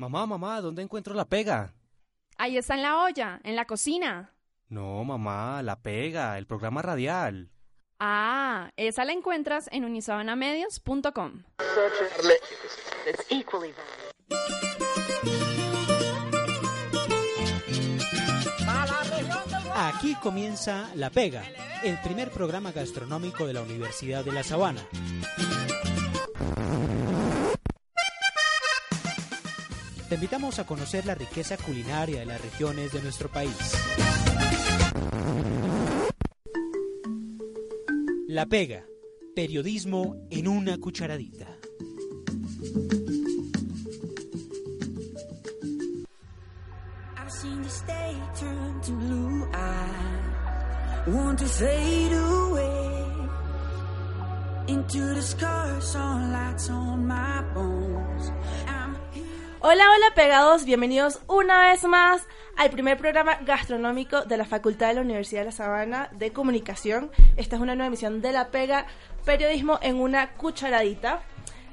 Mamá, mamá, ¿dónde encuentro la pega? Ahí está en la olla, en la cocina. No, mamá, la pega, el programa radial. Ah, esa la encuentras en unisabanamedios.com. Aquí comienza La Pega, el primer programa gastronómico de la Universidad de La Sabana. Te invitamos a conocer la riqueza culinaria de las regiones de nuestro país. La Pega, periodismo en una cucharadita. Into the scars on on my bones. Hola, hola pegados, bienvenidos una vez más al primer programa gastronómico de la Facultad de la Universidad de La Sabana de Comunicación. Esta es una nueva emisión de La Pega, periodismo en una cucharadita.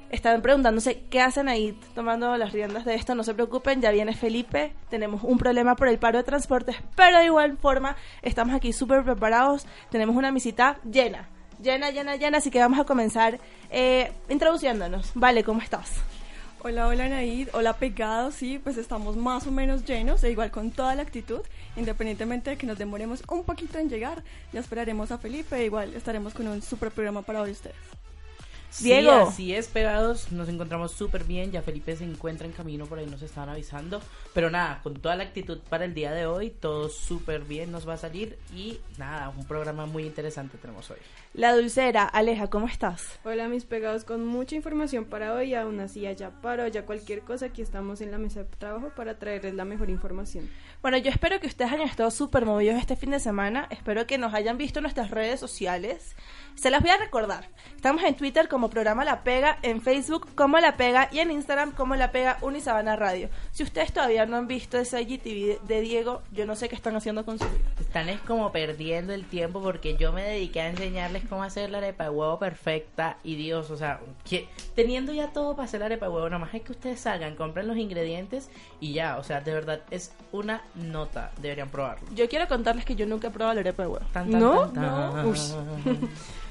Estaban preguntándose qué hacen ahí tomando las riendas de esto, no se preocupen, ya viene Felipe, tenemos un problema por el paro de transportes, pero de igual forma estamos aquí súper preparados, tenemos una visita llena, llena, llena, llena, así que vamos a comenzar eh, introduciéndonos. Vale, ¿cómo estás? Hola, hola Naid, hola pegados, sí, pues estamos más o menos llenos, e igual con toda la actitud, independientemente de que nos demoremos un poquito en llegar, ya esperaremos a Felipe, e igual estaremos con un super programa para hoy ustedes. Diego. Sí, así es, pegados, nos encontramos súper bien, ya Felipe se encuentra en camino, por ahí nos estaban avisando, pero nada, con toda la actitud para el día de hoy, todo súper bien nos va a salir y nada, un programa muy interesante tenemos hoy. La dulcera, Aleja, ¿cómo estás? Hola mis pegados, con mucha información para hoy, aún así allá paro, ya cualquier cosa, aquí estamos en la mesa de trabajo para traerles la mejor información. Bueno, yo espero que ustedes hayan estado súper movidos este fin de semana. Espero que nos hayan visto en nuestras redes sociales. Se las voy a recordar. Estamos en Twitter como programa La Pega, en Facebook como La Pega y en Instagram como La Pega Unisabana Radio. Si ustedes todavía no han visto ese IGTV de Diego, yo no sé qué están haciendo con su vida. Están es como perdiendo el tiempo porque yo me dediqué a enseñarles cómo hacer la arepa de huevo perfecta y Dios, o sea, que teniendo ya todo para hacer la arepa de huevo, nada más es que ustedes salgan, compren los ingredientes y ya, o sea, de verdad es una nota, deberían probarlo. Yo quiero contarles que yo nunca he probado la arepa de huevo. Tan, tan, ¿No? tan, tan. No. Ush.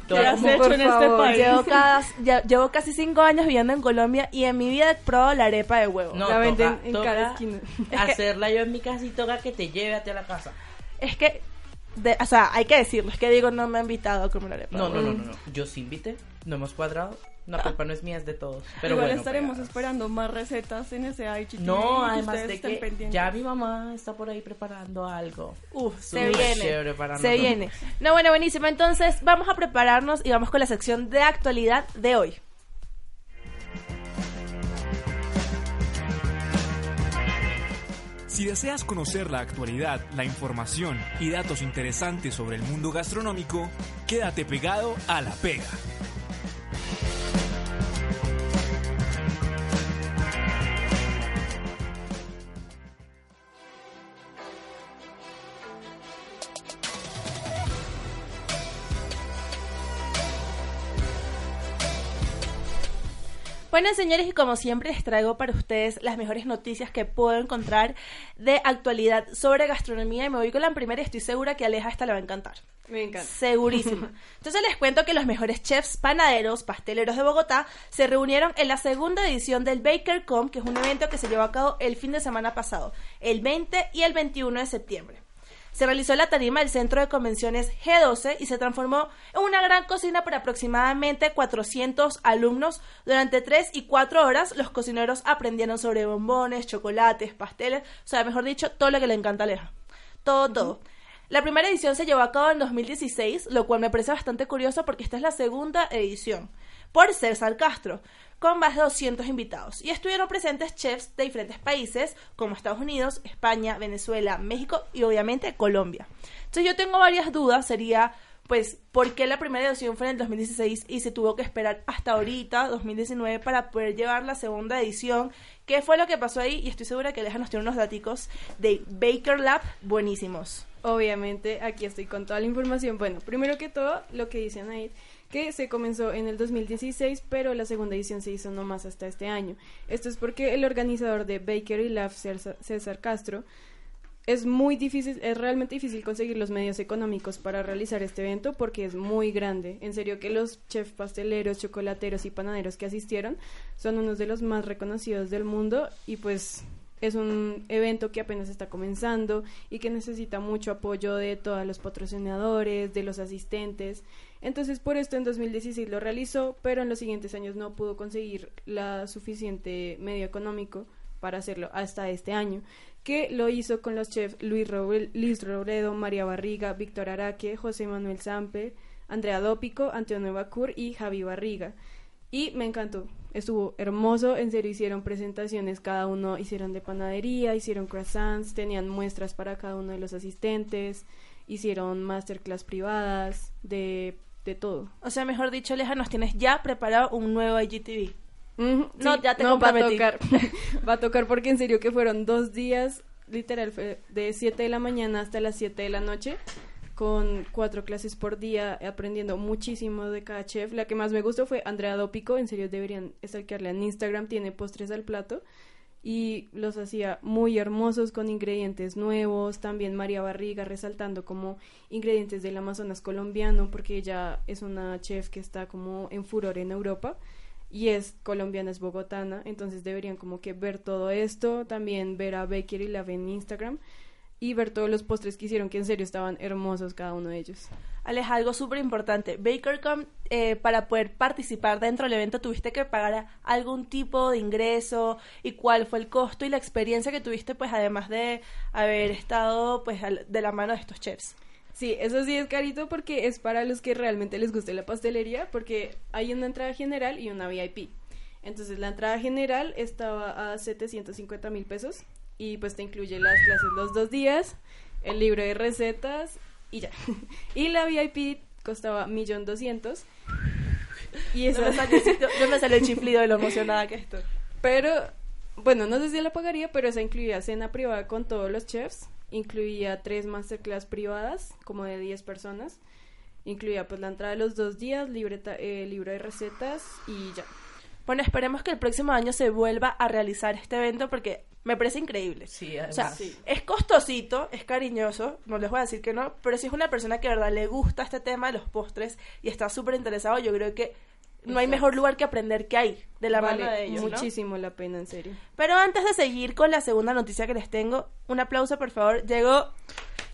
Todo ¿Qué has como- hecho por en este país? Llevo, cada- ya- llevo casi cinco años viviendo en Colombia y en mi vida he probado la arepa de huevo. No, La venden toca- en toca cada esquina. Hacerla yo en mi casa y toca que te lleve a ti a la casa. Es que, de- o sea, hay que decirlo, es que Diego no me ha invitado a comer arepa. No, de no, no, no, no. Yo sí invité, no hemos cuadrado. La culpa no es mía, es de todos. Pero igual bueno, estaremos esperando más recetas en ese IGTV. No, además de que pendientes. ya mi mamá está por ahí preparando algo. Uf, se viene. se viene. No, bueno, buenísimo. Entonces, vamos a prepararnos y vamos con la sección de actualidad de hoy. Si deseas conocer la actualidad, la información y datos interesantes sobre el mundo gastronómico, quédate pegado a la pega. Bueno, señores, y como siempre les traigo para ustedes las mejores noticias que puedo encontrar de actualidad sobre gastronomía y me voy con la primera y estoy segura que Aleja esta le va a encantar. Me encanta. Segurísima. Entonces les cuento que los mejores chefs panaderos, pasteleros de Bogotá se reunieron en la segunda edición del BakerCom, que es un evento que se llevó a cabo el fin de semana pasado, el 20 y el 21 de septiembre. Se realizó la tarima del Centro de Convenciones G12 y se transformó en una gran cocina para aproximadamente 400 alumnos. Durante 3 y 4 horas los cocineros aprendieron sobre bombones, chocolates, pasteles, o sea, mejor dicho, todo lo que le encanta a Aleja. Todo, todo. La primera edición se llevó a cabo en 2016, lo cual me parece bastante curioso porque esta es la segunda edición, por César Castro, con más de 200 invitados. Y estuvieron presentes chefs de diferentes países, como Estados Unidos, España, Venezuela, México y obviamente Colombia. Entonces yo tengo varias dudas, sería, pues, ¿por qué la primera edición fue en el 2016 y se tuvo que esperar hasta ahorita, 2019, para poder llevar la segunda edición? ¿Qué fue lo que pasó ahí? Y estoy segura que Aleja nos tiene unos daticos de Baker Lab buenísimos. Obviamente, aquí estoy con toda la información. Bueno, primero que todo, lo que dicen ahí, que se comenzó en el 2016, pero la segunda edición se hizo nomás hasta este año. Esto es porque el organizador de Baker y Love, César Castro, es muy difícil, es realmente difícil conseguir los medios económicos para realizar este evento porque es muy grande. En serio que los chefs pasteleros, chocolateros y panaderos que asistieron son unos de los más reconocidos del mundo y pues es un evento que apenas está comenzando y que necesita mucho apoyo de todos los patrocinadores, de los asistentes. Entonces por esto en 2016 lo realizó, pero en los siguientes años no pudo conseguir la suficiente medio económico para hacerlo hasta este año, que lo hizo con los chefs Luis, Roble- Luis Robledo, María Barriga, Víctor Araque, José Manuel Sampe, Andrea Dópico, Antonio Bacur y Javi Barriga. Y me encantó, estuvo hermoso, en serio hicieron presentaciones, cada uno hicieron de panadería, hicieron croissants, tenían muestras para cada uno de los asistentes, hicieron masterclass privadas, de, de todo. O sea, mejor dicho, Aleja, nos tienes ya preparado un nuevo IGTV. No, sí, ya te va a tocar. va a tocar porque en serio que fueron dos días, literal, fue de 7 de la mañana hasta las 7 de la noche, con cuatro clases por día, aprendiendo muchísimo de cada chef. La que más me gustó fue Andrea Dópico, en serio deberían stalkearla en Instagram, tiene postres al plato y los hacía muy hermosos con ingredientes nuevos, también María Barriga resaltando como ingredientes del Amazonas colombiano porque ella es una chef que está como en furor en Europa y es colombiana, es bogotana, entonces deberían como que ver todo esto, también ver a Baker y Love en Instagram y ver todos los postres que hicieron que en serio estaban hermosos cada uno de ellos. Aleja, algo súper importante. BakerCom, eh, para poder participar dentro del evento, tuviste que pagar algún tipo de ingreso y cuál fue el costo y la experiencia que tuviste, pues además de haber estado pues al- de la mano de estos chefs. Sí, eso sí es carito porque es para los que realmente les guste la pastelería, porque hay una entrada general y una VIP. Entonces la entrada general estaba a 750 mil pesos y pues te incluye las clases los dos días, el libro de recetas y ya. Y la VIP costaba millón doscientos y No me, salió, no me el chiflido de lo emocionada que estoy. pero, bueno, no sé si la pagaría, pero esa incluía cena privada con todos los chefs, incluía tres masterclass privadas, como de 10 personas, incluía pues la entrada de los dos días, libreta, eh, libro de recetas y ya. Bueno, esperemos que el próximo año se vuelva a realizar este evento porque me parece increíble. Sí, O sea, es costosito, es cariñoso, no les voy a decir que no, pero si es una persona que de verdad le gusta este tema de los postres y está súper interesado, yo creo que no hay mejor lugar que aprender que hay de la vale mano de ellos. ¿no? muchísimo la pena, en serio. Pero antes de seguir con la segunda noticia que les tengo, un aplauso por favor. Llegó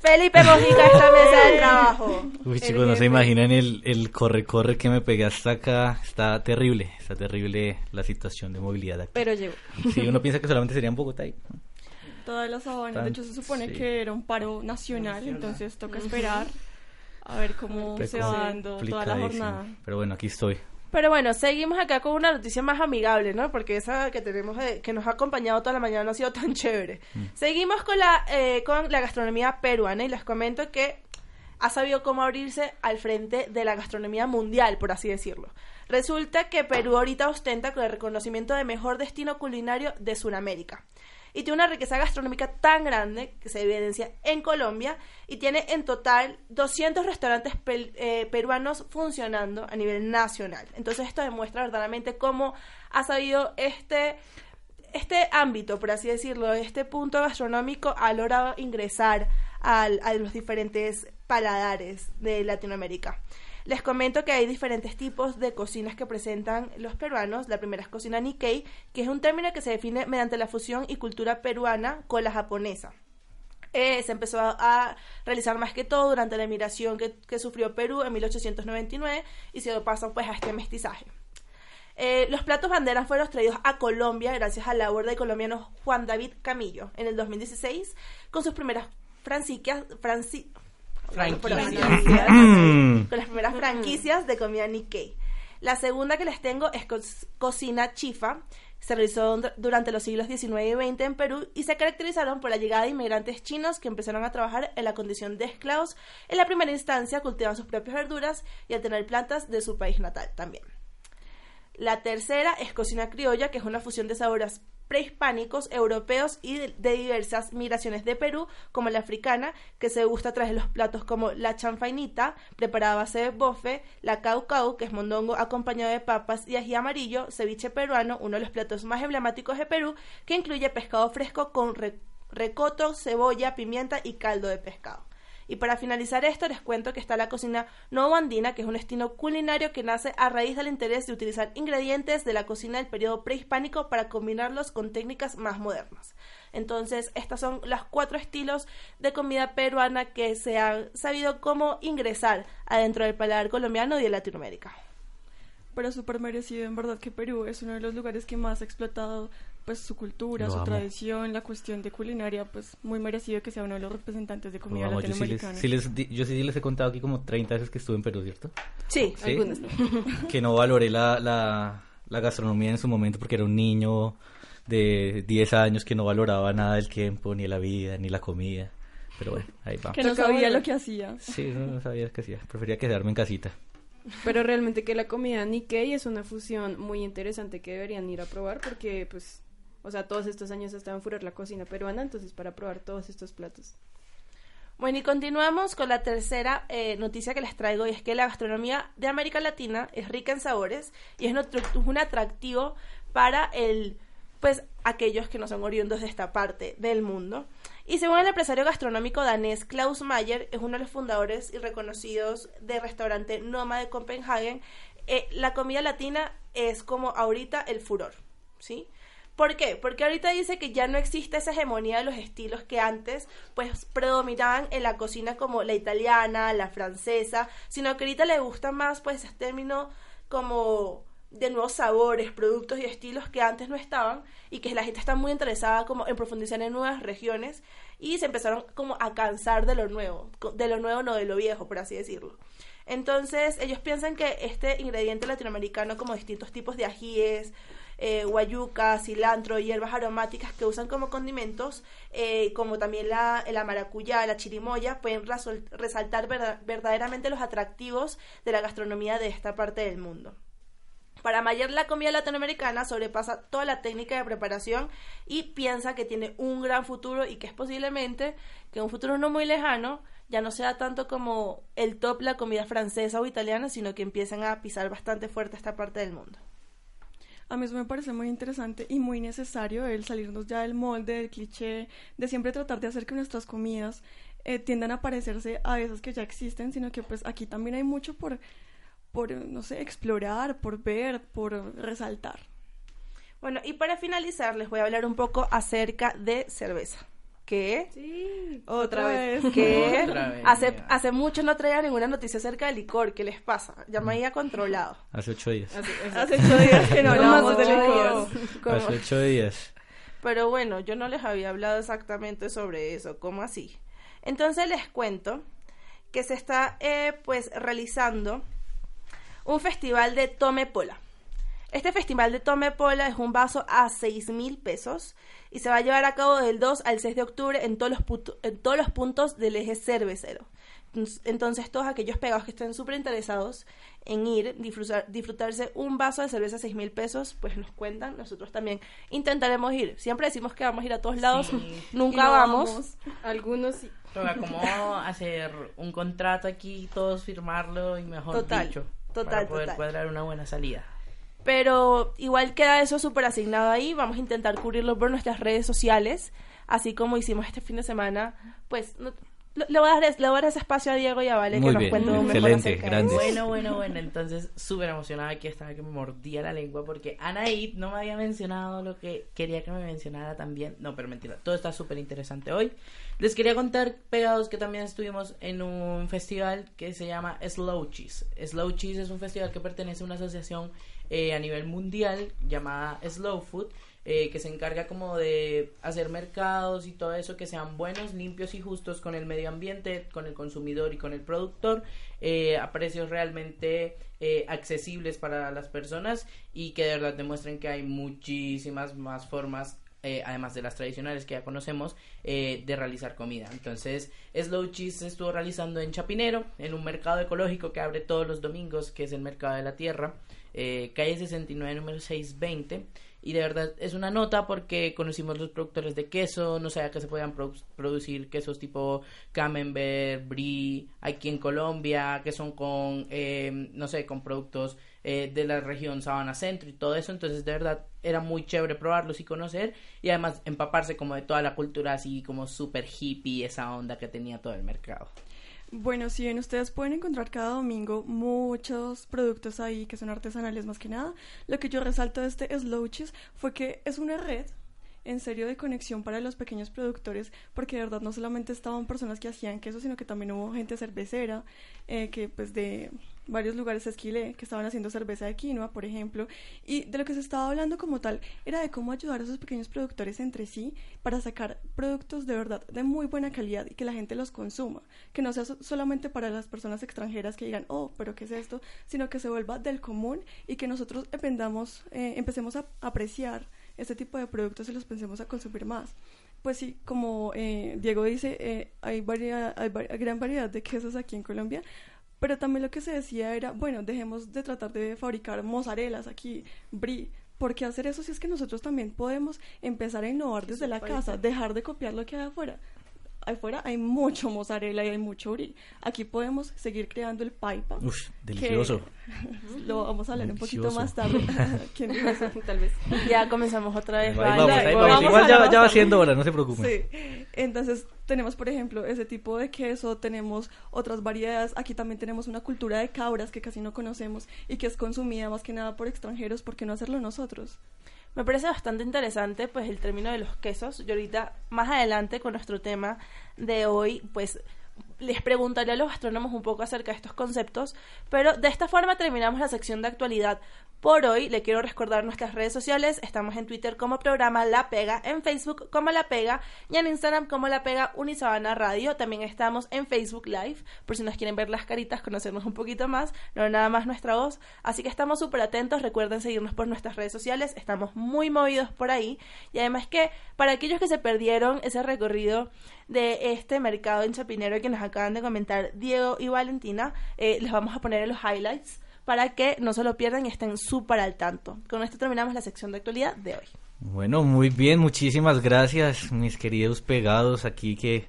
Felipe Mojica esta mesa de trabajo. Uy, El chicos, no se imaginan el, el corre-corre que me pegué hasta acá. Está terrible, está terrible la situación de movilidad aquí. Pero llegó. Sí, uno piensa que solamente sería en Bogotá. y- Todas las sabanas. De hecho, se supone Sí. que era un paro nacional, entonces toca esperar a ver cómo se va dando toda la jornada. Pero bueno, aquí estoy. Pero bueno, seguimos acá con una noticia más amigable, ¿no? Porque esa que tenemos, que nos ha acompañado toda la mañana no ha sido tan chévere. Seguimos con la, eh, con la gastronomía peruana y les comento que ha sabido cómo abrirse al frente de la gastronomía mundial, por así decirlo. Resulta que Perú ahorita ostenta con el reconocimiento de mejor destino culinario de Sudamérica. Y tiene una riqueza gastronómica tan grande que se evidencia en Colombia y tiene en total 200 restaurantes pel- eh, peruanos funcionando a nivel nacional. Entonces esto demuestra verdaderamente cómo ha sabido este este ámbito, por así decirlo, este punto gastronómico ha logrado ingresar al- a los diferentes paladares de Latinoamérica. Les comento que hay diferentes tipos de cocinas que presentan los peruanos. La primera es cocina Nikkei, que es un término que se define mediante la fusión y cultura peruana con la japonesa. Eh, se empezó a, realizar más que todo durante la emigración que, sufrió Perú en 1899 y se paso pues a este mestizaje. Eh, los platos banderas fueron traídos a Colombia gracias a la labor del colombiano Juan David Camillo en el 2016 con sus primeras franquicias, franci- Franquicias. Con las primeras franquicias de comida Nikkei. La segunda que les tengo es co- Cocina Chifa. Se realizó dur- durante los siglos XIX y XX en Perú y se caracterizaron por la llegada de inmigrantes chinos que empezaron a trabajar en la condición de esclavos. En la primera instancia cultivan sus propias verduras y al tener plantas de su país natal también. La tercera es cocina criolla, que es una fusión de sabores prehispánicos, europeos y de, diversas migraciones de Perú, como la africana, que se gusta a través de los platos como la chanfainita, preparada a base de bofe, la caucau, que es mondongo acompañado de papas y ají amarillo, ceviche peruano, uno de los platos más emblemáticos de Perú, que incluye pescado fresco con re- recoto, cebolla, pimienta y caldo de pescado. Y para finalizar esto, les cuento que está la cocina novo andina, que es un estilo culinario que nace a raíz del interés de utilizar ingredientes de la cocina del periodo prehispánico para combinarlos con técnicas más modernas. Entonces, estos son los cuatro estilos de comida peruana que se han sabido cómo ingresar adentro del paladar colombiano y de Latinoamérica. Pero súper merecido, en verdad que Perú es uno de los lugares que más ha explotado pues su cultura, Lo su amo. tradición, la cuestión de culinaria, pues muy merecido que sea uno de los representantes de comida Vamos, yo, sí les, latinoamericana. sí les di- yo sí les he contado aquí como 30 veces que estuve en Perú, ¿cierto? Sí, Sí. Algunas. que no valoré la, la, la gastronomía en su momento porque era un niño de 10 años que no valoraba nada del tiempo, ni la vida, ni la comida. Pero bueno, ahí va. Que no sabía lo que hacía. Sí, no, no sabía qué hacía. Prefería quedarme en casita. Pero realmente que la comida Nikkei es una fusión muy interesante que deberían ir a probar porque, pues, o sea, todos estos años ha estado en furor la cocina peruana, entonces para probar todos estos platos. Bueno, y continuamos con la tercera eh, noticia que les traigo, y es que la gastronomía de América Latina es rica en sabores y es un atractivo para el, pues, aquellos que no son oriundos de esta parte del mundo. Y según el empresario gastronómico danés Klaus Mayer, es uno de los fundadores y reconocidos del restaurante Noma de Copenhagen, eh, la comida latina es como ahorita el furor, ¿sí? ¿Por qué? Porque ahorita dice que ya no existe esa hegemonía de los estilos que antes pues predominaban en la cocina como la italiana, la francesa, sino que ahorita le gusta más pues ese término como de nuevos sabores, productos y estilos que antes no estaban y que la gente está muy interesada como en profundizar en nuevas regiones y se empezaron como a cansar de lo nuevo, de lo nuevo no de lo viejo, por así decirlo. Entonces, ellos piensan que este ingrediente latinoamericano, como distintos tipos de ajíes, eh, guayuca, cilantro, hierbas aromáticas que usan como condimentos, eh, como también la, la maracuyá, la chirimoya, pueden resaltar verda- verdaderamente los atractivos de la gastronomía de esta parte del mundo. Para Mayer, la comida latinoamericana sobrepasa toda la técnica de preparación y piensa que tiene un gran futuro y que es posiblemente que un futuro no muy lejano ya no sea tanto como el top la comida francesa o italiana, sino que empiecen a pisar bastante fuerte esta parte del mundo. A mí eso me parece muy interesante y muy necesario el salirnos ya del molde, del cliché, de siempre tratar de hacer que nuestras comidas eh, tiendan a parecerse a esas que ya existen, sino que pues aquí también hay mucho por, por no sé, explorar, por ver, por resaltar. Bueno, y para finalizar les voy a hablar un poco acerca de cerveza. ¿Qué? Sí. Otra vez. ¿Qué? Otra vez, Hace, hace mucho no traía ninguna noticia acerca del licor. ¿Qué les pasa? Ya me había controlado. Hace ocho días. Hace ocho días que no más de licor. Hace ocho días. Pero bueno, yo no les había hablado exactamente sobre eso, ¿cómo así? Entonces les cuento que se está eh, pues realizando un festival de Tome Pola. Este festival de Tome Pola es un vaso a 6 mil pesos y se va a llevar a cabo del 2 al 6 de octubre en todos los, puto- en todos los puntos del eje cervecero. Entonces- todos aquellos pegados que estén súper interesados en ir, disfrutar, disfrutarse un vaso de cerveza a 6 mil pesos, pues nos cuentan, nosotros también intentaremos ir. Siempre decimos que vamos a ir a todos lados, Sí. nunca no vamos. vamos. Algunos sí. Toca como hacer un contrato aquí, todos firmarlo y mejor Total, dicho. total, para poder total. cuadrar una buena salida. Pero igual queda eso súper asignado ahí. Vamos a intentar cubrirlo por nuestras redes sociales. Así como hicimos este fin de semana. Pues no- le, voy a dar, le voy a dar ese espacio a Diego y a Vale Muy que nos bien, cuenten mejor excelente, acerca de grandes. eso. Bueno, bueno, bueno, entonces súper emocionada aquí estaba que me mordía la lengua porque Anaid no me había mencionado lo que quería que me mencionara también. No, pero mentira, todo está súper interesante hoy. Les quería contar, pegados, que también estuvimos en un festival que se llama Slow Cheese. Slow Cheese es un festival que pertenece a una asociación eh, a nivel mundial llamada Slow Food. eh, que se encarga como de hacer mercados y todo eso que sean buenos, limpios y justos con el medio ambiente, con el consumidor y con el productor, eh, a precios realmente eh, accesibles para las personas y que de verdad demuestren que hay muchísimas más formas además de las tradicionales que ya conocemos, de realizar comida. Entonces, Slow Cheese se estuvo realizando en Chapinero, en un mercado ecológico que abre todos los domingos, que es el Mercado de la Tierra, eh, calle 69, número 620. Y de verdad es una nota porque conocimos los productores de queso, no sabía que se podían produ- producir quesos tipo Camembert, Brie, aquí en Colombia, que son con, eh, no sé, con productos eh, de la región Sabana Centro y todo eso. Entonces, de verdad, era muy chévere probarlos y conocer y además empaparse como de toda la cultura así como súper hippie, esa onda que tenía todo el mercado. Bueno, si bien ustedes pueden encontrar cada domingo muchos productos ahí que son artesanales más que nada, lo que yo resalto de este Slouches fue que es una red en serio de conexión para los pequeños productores, porque de verdad no solamente estaban personas que hacían queso, sino que también hubo gente cervecera, eh, que pues de varios lugares esquilé, que estaban haciendo cerveza de quinoa, por ejemplo, y de lo que se estaba hablando como tal era de cómo ayudar a esos pequeños productores entre sí para sacar productos de verdad de muy buena calidad y que la gente los consuma, que no sea so- solamente para las personas extranjeras que digan, oh, pero ¿qué es esto?, sino que se vuelva del común y que nosotros eh, empecemos a apreciar este tipo de productos y los pensemos a consumir más. Pues sí, como eh, Diego dice, eh, hay, variedad, hay va- gran variedad de quesos aquí en Colombia, pero también lo que se decía era, bueno, dejemos de tratar de fabricar mozzarelas aquí, brie. ¿Por qué hacer eso si es que nosotros también podemos empezar a innovar desde la casa, dejar de copiar lo que hay afuera? Afuera hay mucho mozzarella y hay mucho brie. Aquí podemos seguir creando el paipa. Uf, que delicioso. Lo vamos a hablar un poquito Delicioso. más tarde. ¿Quién? Tal vez. Ya comenzamos otra vez. Ahí vamos, ahí Vamos vamos. Igual ya, ya va siendo hora, no se preocupen. Sí, entonces tenemos, por ejemplo, ese tipo de queso, tenemos otras variedades, aquí también tenemos una cultura de cabras que casi no conocemos y que es consumida más que nada por extranjeros, ¿por qué no hacerlo nosotros? Me parece bastante interesante pues el término de los quesos. Yo ahorita más adelante con nuestro tema de hoy pues les preguntaré a los astrónomos un poco acerca de estos conceptos, pero de esta forma terminamos la sección de actualidad. Por hoy le quiero recordar nuestras redes sociales, estamos en Twitter como programa La Pega, en Facebook como La Pega y en Instagram como La Pega Unisabana Radio. También estamos en Facebook Live, por si nos quieren ver las caritas, conocernos un poquito más, no nada más nuestra voz. Así que estamos súper atentos, recuerden seguirnos por nuestras redes sociales, estamos muy movidos por ahí. Y además que para aquellos que se perdieron ese recorrido de este mercado en Chapinero que nos acaban de comentar Diego y Valentina, eh, les vamos a poner en los highlights para que no se lo pierdan y estén súper al tanto. Con esto terminamos la sección de actualidad de hoy. Bueno, muy bien, muchísimas gracias, mis queridos pegados aquí que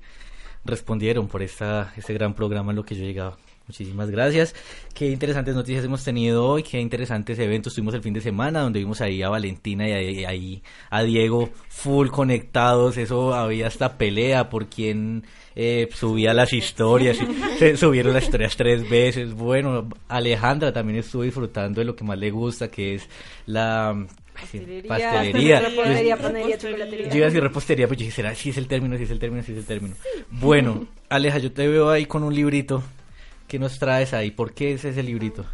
respondieron por esta, este gran programa en lo que yo llegaba. Muchísimas gracias. Qué interesantes noticias hemos tenido hoy, qué interesantes eventos tuvimos el fin de semana, donde vimos ahí a Valentina y ahí, a Diego full conectados. Eso había hasta pelea por quién eh, subía las historias. se subieron las historias tres veces. Bueno, Alejandra también estuvo disfrutando de lo que más le gusta, que es la Pastelería. pastelería. Repostería, Yo- panadería, chocolatería. yo iba a decir repostería, pero yo dije, ¿será si es el término, si es el término, si es el término? Bueno, Aleja, yo te veo ahí con un librito. ¿Qué nos traes ahí? ¿Por qué es ese librito?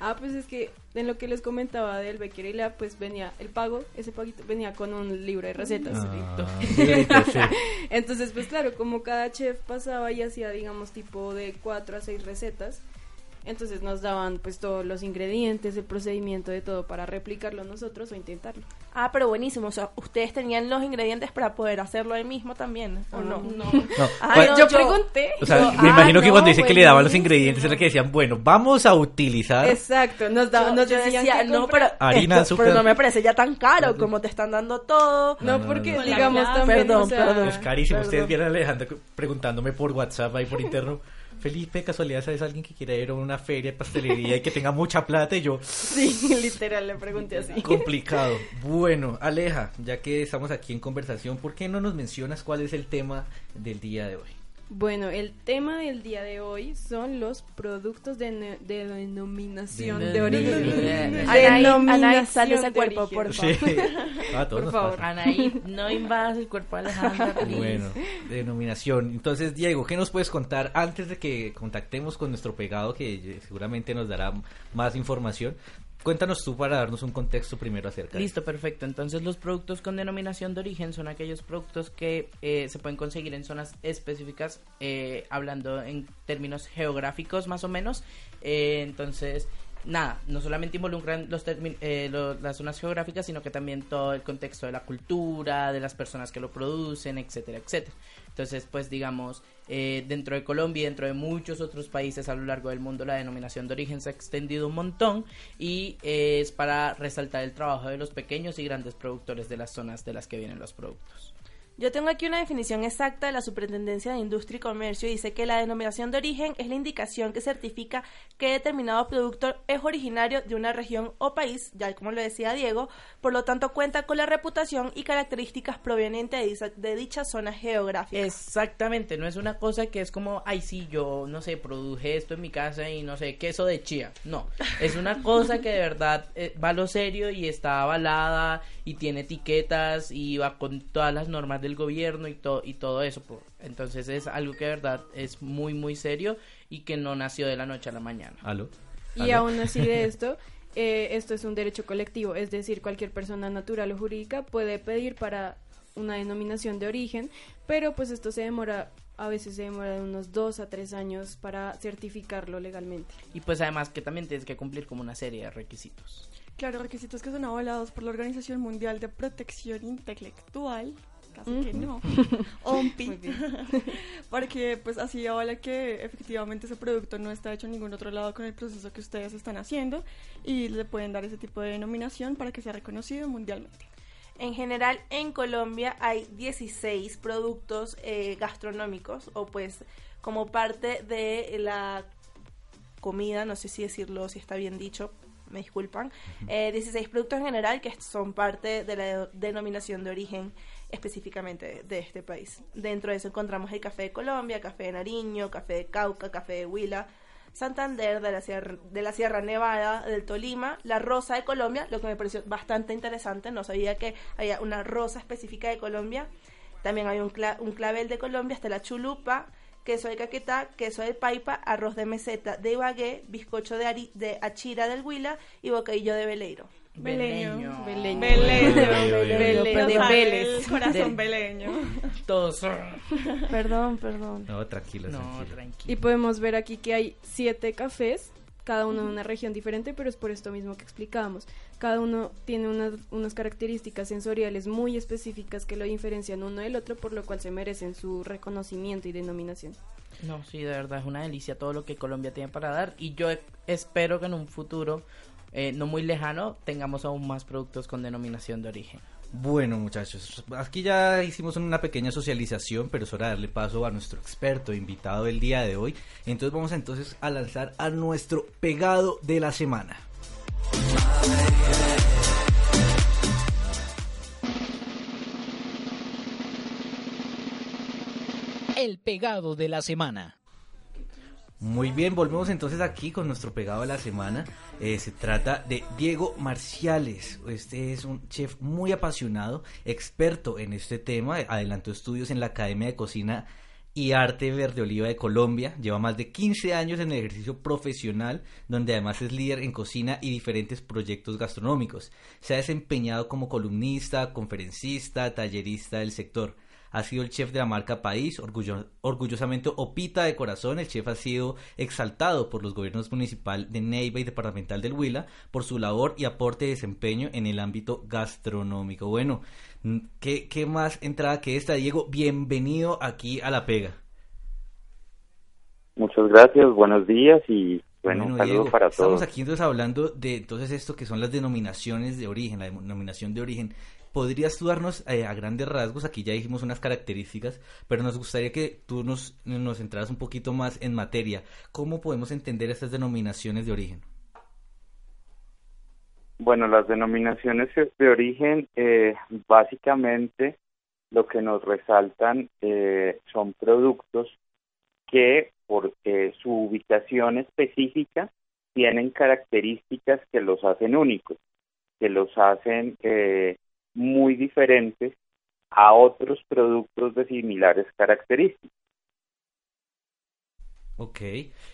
Ah, pues es que en lo que les comentaba del Becker y la, pues venía el pago, ese paguito venía con un libro de recetas. Ah, librito, sí. Entonces, pues claro, como cada chef pasaba y hacía, digamos, tipo de cuatro a seis recetas, entonces nos daban pues todos los ingredientes, el procedimiento de todo para replicarlo nosotros o intentarlo. Ah, pero buenísimo. O sea, ustedes tenían los ingredientes para poder hacerlo ahí mismo también, ¿o no? no. No, Ah, cua- no, yo pregunté. O sea, yo- me ah, imagino que no, cuando dice que le daban los ingredientes era que decían, bueno, vamos a utilizar Exacto, nos daban, Yo- nos yo decían decía, que no, pero, Harina, esto- azúcar. pero no me parece ya tan caro como te están dando todo. No, porque no, no. digamos Perdón, también, perdón, o sea, perdón. es carísimo. Ustedes Perdón. vieron a Alejandra preguntándome por WhatsApp ahí por interno. Felipe, casualidad, ¿sabes alguien que quiera ir a una feria de pastelería y que tenga mucha plata? Y yo, Sí, literal, le pregunté así. complicado. Bueno, Aleja, ya que estamos aquí en conversación, ¿por qué no nos mencionas cuál es el tema del día de hoy? Bueno, el tema del día de hoy son los productos de, de denominación De- de, origen. Anaí, Denominación Anaí, sal de ese de cuerpo, por Sí. favor. A todos Por favor. Anaí, no invadas el cuerpo de Alejandra. Bueno, denominación. Entonces, Diego, ¿qué nos puedes contar antes de que contactemos con nuestro pegado que seguramente nos dará más información? Cuéntanos tú para darnos un contexto primero acerca. Listo, perfecto. Entonces los productos con denominación de origen son aquellos productos que eh, se pueden conseguir en zonas específicas, eh, hablando en términos geográficos más o menos. Eh, entonces nada, no solamente involucran los eh, las zonas geográficas, sino que también todo el contexto de la cultura, de las personas que lo producen, etcétera, etcétera. Entonces, pues digamos, eh, dentro de Colombia y dentro de muchos otros países a lo largo del mundo, la denominación de origen se ha extendido un montón y eh, es para resaltar el trabajo de los pequeños y grandes productores de las zonas de las que vienen los productos. Yo tengo aquí una definición exacta de la Superintendencia de Industria y Comercio y dice que la denominación de origen es la indicación que certifica que determinado producto es originario de una región o país, ya como lo decía Diego, por lo tanto cuenta con la reputación y características provenientes de, dicha- de dicha zona geográfica. Exactamente, no es una cosa que es como, ay, sí, yo, no sé, produje esto en mi casa y no sé, queso de chía. No, es una cosa que de verdad eh, va a lo serio y está avalada y tiene etiquetas y va con todas las normas del gobierno y, to- y todo eso. po. Entonces es algo que de verdad es muy, muy serio y que no nació de la noche a la mañana. ¿Aló? Y ¿Aló? aún así de esto, eh, esto es un derecho colectivo, es decir, cualquier persona natural o jurídica puede pedir para una denominación de origen, pero pues esto se demora, a veces se demora de unos dos a tres años para certificarlo legalmente. Y pues además que también tienes que cumplir como una serie de requisitos. Claro, requisitos que son avalados por la Organización Mundial de Protección Intelectual. Casi que no. OMPI. Porque pues así avala que efectivamente ese producto no está hecho en ningún otro lado con el proceso que ustedes están haciendo y le pueden dar ese tipo de denominación para que sea reconocido mundialmente. En general, en Colombia hay 16 productos eh, gastronómicos o pues como parte de la comida, no sé si decirlo, si está bien dicho, me disculpan, eh, 16 productos en general que son parte de la denominación de origen específicamente de, este país. Dentro de eso encontramos el café de Colombia, café de Nariño, café de Cauca, café de Huila, Santander, de la, Sierra, de la Sierra Nevada, del Tolima, la rosa de Colombia, lo que me pareció bastante interesante, no sabía que había una rosa específica de Colombia, también hay un, cla- un clavel de Colombia, hasta la chulupa, queso de caquetá, queso de paipa, arroz de meseta de Ibagué, bizcocho de, ari- achira del Huila y bocadillo de veleiro. Beleño. Beleño. Beleño. De corazón beleño. Todos. Perdón, perdón. No, tranquilo, No, tranquilo. tranquilo. Y podemos ver aquí que hay siete cafés, cada uno de una región diferente, pero es por esto mismo que explicábamos. Cada uno tiene unas, unas características sensoriales muy específicas que lo diferencian uno del otro, por lo cual se merecen su reconocimiento y denominación. No, sí, de verdad es una delicia todo lo que Colombia tiene para dar y yo espero que en un futuro eh, no muy lejano tengamos aún más productos con denominación de origen. Bueno, muchachos, aquí ya hicimos una pequeña socialización, pero es hora de darle paso a nuestro experto invitado del día de hoy. Entonces vamos entonces a lanzar a nuestro pegado de la semana. El pegado de la semana. Muy bien, volvemos entonces aquí con nuestro pegado de la semana. Eh, se trata de Diego Marciales. Este es un chef muy apasionado, experto en este tema. Adelantó estudios en la Academia de Cocina y Arte Verde Oliva de Colombia. Lleva más de 15 años en el ejercicio profesional, donde además es líder en cocina y diferentes proyectos gastronómicos. Se ha desempeñado como columnista, conferencista, tallerista del sector. Ha sido el chef de la marca País, orgullo- orgullosamente opita de corazón. El chef ha sido exaltado por los gobiernos municipal de Neiva y departamental del Huila por su labor y aporte de desempeño en el ámbito gastronómico. Bueno, mm, ¿qué, qué más entrada que esta, Diego? Bienvenido aquí a La Pega. Muchas gracias, buenos días y bueno, Bueno, Diego, para estamos todos. aquí entonces hablando de entonces esto que son las denominaciones de origen, la denominación de origen. ¿Podrías tú darnos eh, a grandes rasgos, aquí ya dijimos unas características, pero nos gustaría que tú nos, nos entraras un poquito más en materia. ¿Cómo podemos entender estas denominaciones de origen? Bueno, las denominaciones de origen, eh, básicamente lo que nos resaltan eh, son productos que por su ubicación específica tienen características que los hacen únicos, que los hacen eh, muy diferentes a otros productos de similares características. Ok,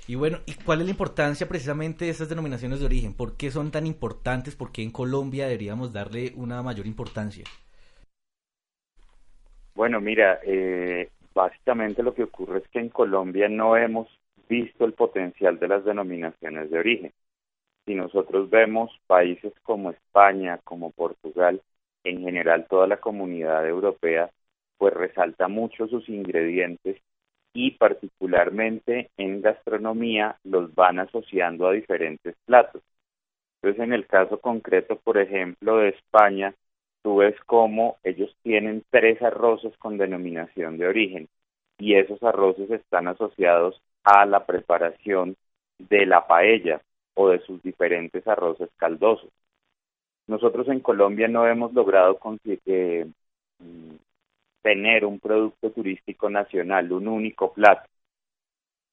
y bueno, ¿y cuál es la importancia precisamente de estas denominaciones de origen? ¿Por qué son tan importantes? ¿Por qué en Colombia deberíamos darle una mayor importancia? Bueno, mira, eh, básicamente lo que ocurre es que en Colombia no hemos visto el potencial de las denominaciones de origen. Si nosotros vemos países como España, como Portugal, en general toda la comunidad europea, pues resalta mucho sus ingredientes y particularmente en gastronomía los van asociando a diferentes platos. Entonces, en el caso concreto, por ejemplo, de España, tú ves cómo ellos tienen tres arroces con denominación de origen y esos arroces están asociados a la preparación de la paella o de sus diferentes arroces caldosos. Nosotros en Colombia no hemos logrado conseguir, mm, tener un producto turístico nacional, un único plato,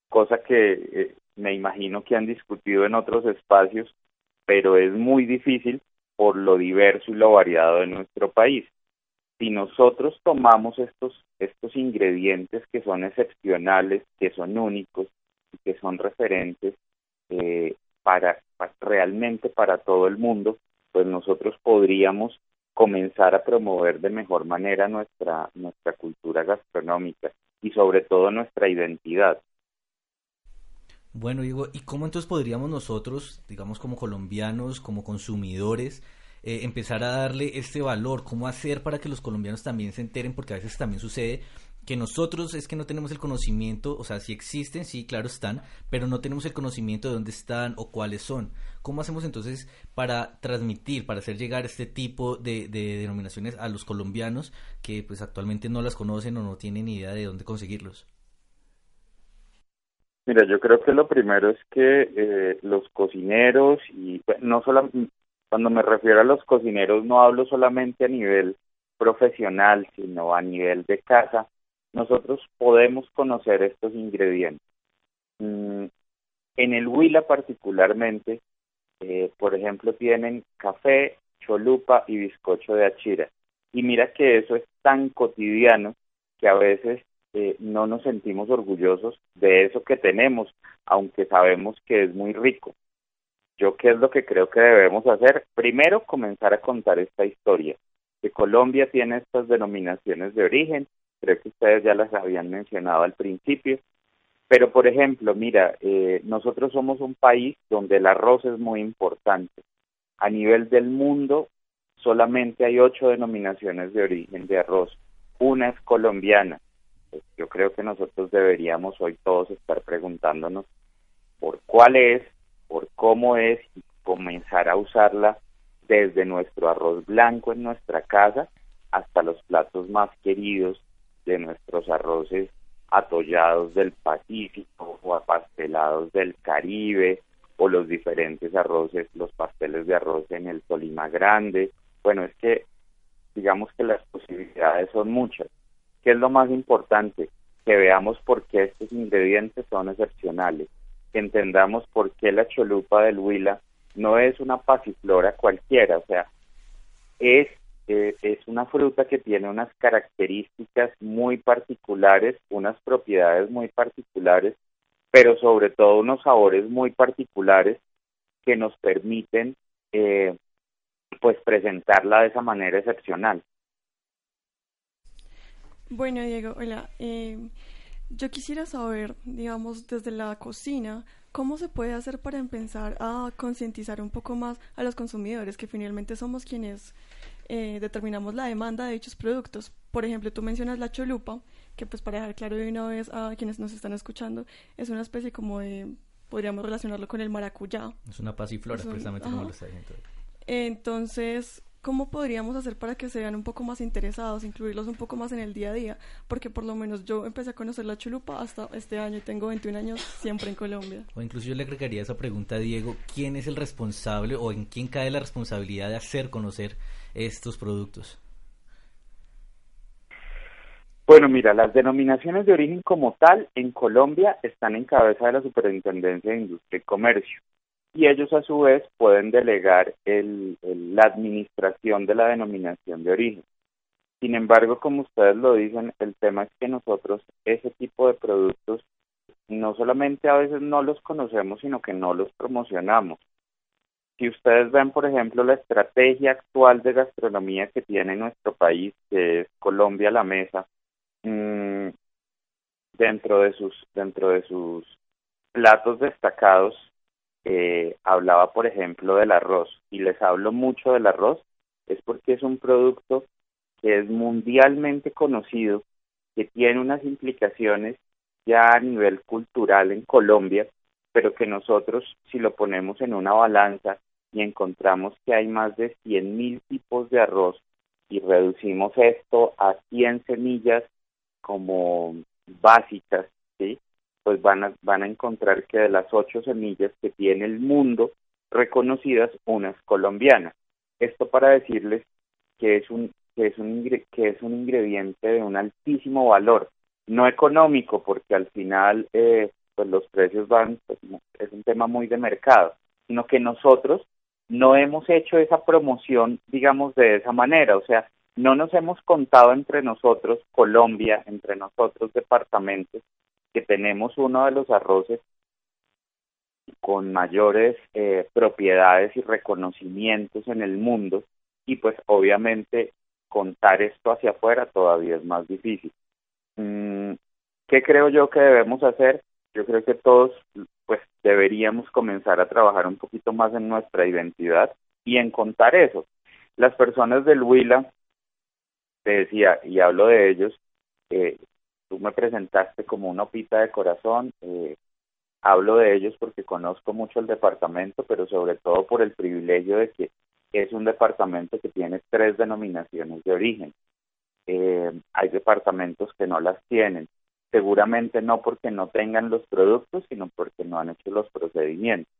cosa que eh, me imagino que han discutido en otros espacios, pero es muy difícil por lo diverso y lo variado de nuestro país. Si nosotros tomamos estos, estos ingredientes que son excepcionales, que son únicos y que son referentes eh, para, realmente para todo el mundo, pues nosotros podríamos comenzar a promover de mejor manera nuestra, nuestra cultura gastronómica y sobre todo nuestra identidad. Bueno, Diego, ¿y cómo entonces podríamos nosotros, digamos como colombianos, como consumidores, eh, empezar a darle este valor? ¿Cómo hacer para que los colombianos también se enteren? Porque a veces también sucede que nosotros es que no tenemos el conocimiento, o sea, si existen, sí, claro están, pero no tenemos el conocimiento de dónde están o cuáles son. ¿Cómo hacemos entonces para transmitir, para hacer llegar este tipo de, denominaciones a los colombianos que pues actualmente no las conocen o no tienen idea de dónde conseguirlos? Mira, yo creo que lo primero es que eh, los cocineros y no solo cuando me refiero a los cocineros no hablo solamente a nivel profesional, sino a nivel de casa, nosotros podemos conocer estos ingredientes. Mm, en el Huila particularmente, eh, por ejemplo, tienen café, cholupa y bizcocho de achira. Y mira que eso es tan cotidiano que a veces eh, no nos sentimos orgullosos de eso que tenemos, aunque sabemos que es muy rico. Yo qué es lo que creo que debemos hacer? Primero, comenzar a contar esta historia, que Colombia tiene estas denominaciones de origen, creo que ustedes ya las habían mencionado al principio, pero por ejemplo, mira, eh, nosotros somos un país donde el arroz es muy importante. A nivel del mundo, solamente hay ocho denominaciones de origen de arroz. Una es colombiana. Pues yo creo que nosotros deberíamos hoy todos estar preguntándonos por cuál es, por cómo es y comenzar a usarla desde nuestro arroz blanco en nuestra casa hasta los platos más queridos de nuestros arroces atollados del Pacífico o apastelados del Caribe o los diferentes arroces, los pasteles de arroz en el Tolima Grande. Bueno, es que digamos que las posibilidades son muchas. ¿Qué es lo más importante? Que veamos por qué estos ingredientes son excepcionales, que entendamos por qué la cholupa del Huila no es una pasiflora cualquiera, o sea, es es una fruta que tiene unas características muy particulares, unas propiedades muy particulares, pero sobre todo unos sabores muy particulares que nos permiten eh, pues presentarla de esa manera excepcional. Bueno, Diego, hola. Eh, yo quisiera saber, digamos, desde la cocina, ¿cómo se puede hacer para empezar a concientizar un poco más a los consumidores, que finalmente somos quienes eh, determinamos la demanda de dichos productos. Por ejemplo, tú mencionas la cholupa, que pues para dejar claro de una vez a quienes nos están escuchando, es una especie como de, podríamos relacionarlo con el maracuyá. Es una pasiflora, precisamente como lo está diciendo. Entonces, ¿cómo podríamos hacer para que sean un poco más interesados, incluirlos un poco más en el día a día? Porque por lo menos yo empecé a conocer la cholupa hasta este año, tengo 21 años siempre en Colombia. O incluso yo le agregaría esa pregunta a Diego, ¿quién es el responsable o en quién cae la responsabilidad de hacer conocer estos productos? Bueno, mira, las denominaciones de origen como tal en Colombia están en cabeza de la Superintendencia de Industria y Comercio y ellos a su vez pueden delegar la administración de la denominación de origen. Sin embargo, como ustedes lo dicen, el tema es que nosotros ese tipo de productos no solamente a veces no los conocemos, sino que no los promocionamos. Si ustedes ven, por ejemplo, la estrategia actual de gastronomía que tiene nuestro país, que es Colombia la Mesa, mmm, dentro de sus dentro de sus platos destacados eh, hablaba, por ejemplo, del arroz, y les hablo mucho del arroz, es porque es un producto que es mundialmente conocido, que tiene unas implicaciones ya a nivel cultural en Colombia, pero que nosotros, si lo ponemos en una balanza y encontramos que hay más de 100.000 tipos de arroz y reducimos esto a 100 semillas como básicas, ¿sí? pues van a, van a encontrar que de las ocho semillas que tiene el mundo reconocidas, una es colombiana. Esto para decirles que es un que es un que es un ingrediente de un altísimo valor, no económico, porque al final eh, pues los precios van, pues, es un tema muy de mercado, sino que nosotros no hemos hecho esa promoción, digamos, de esa manera, o sea, no nos hemos contado entre nosotros, Colombia, entre nosotros, departamentos, que tenemos uno de los arroces con mayores eh, propiedades y reconocimientos en el mundo y pues obviamente contar esto hacia afuera todavía es más difícil. Mm, ¿Qué creo yo que debemos hacer? Yo creo que todos pues deberíamos comenzar a trabajar un poquito más en nuestra identidad y en contar eso. Las personas del Huila, te decía, y hablo de ellos, eh, tú me presentaste como una opita de corazón, eh, hablo de ellos porque conozco mucho el departamento, pero sobre todo por el privilegio de que es un departamento que tiene tres denominaciones de origen. Eh, hay departamentos que no las tienen, seguramente no porque no tengan los productos, sino porque no han hecho los procedimientos.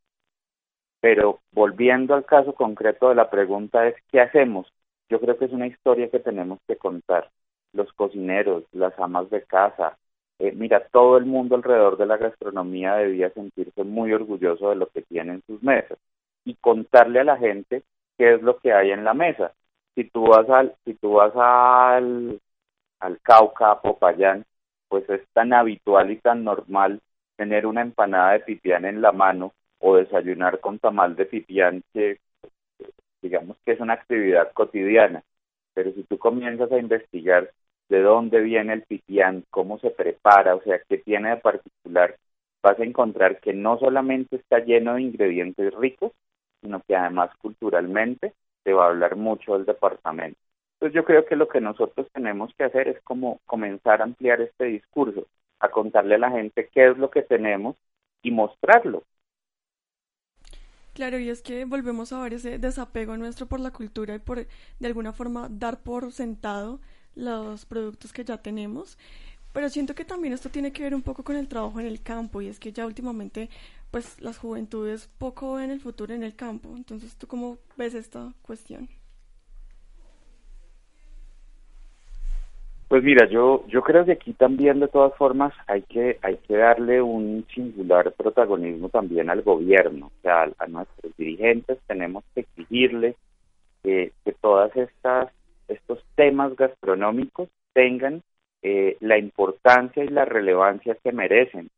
Pero volviendo al caso concreto de la pregunta es, ¿qué hacemos? Yo creo que es una historia que tenemos que contar los cocineros, las amas de casa. Eh, mira, todo el mundo alrededor de la gastronomía debía sentirse muy orgulloso de lo que tiene en sus mesas y contarle a la gente qué es lo que hay en la mesa. Si tú vas al, si tú vas al, al Cauca, Popayán, pues es tan habitual y tan normal tener una empanada de pipián en la mano o desayunar con tamal de pipián que digamos que es una actividad cotidiana. Pero si tú comienzas a investigar de dónde viene el pipián, cómo se prepara, o sea, qué tiene de particular, vas a encontrar que no solamente está lleno de ingredientes ricos, sino que además culturalmente te va a hablar mucho del departamento. Entonces yo creo que lo que nosotros tenemos que hacer es como comenzar a ampliar este discurso, a contarle a la gente qué es lo que tenemos y mostrarlo. Claro, y es que volvemos a ver ese desapego nuestro por la cultura y por de alguna forma dar por sentado los productos que ya tenemos. Pero siento que también esto tiene que ver un poco con el trabajo en el campo y es que ya últimamente pues las juventudes poco ven el futuro en el campo. Entonces, ¿tú cómo ves esta cuestión? Pues mira, yo yo creo que aquí también de todas formas hay que hay que darle un singular protagonismo también al gobierno, o sea, a, nuestros dirigentes tenemos que exigirles que, que todas estas estos temas gastronómicos tengan eh, la importancia y la relevancia que merecen.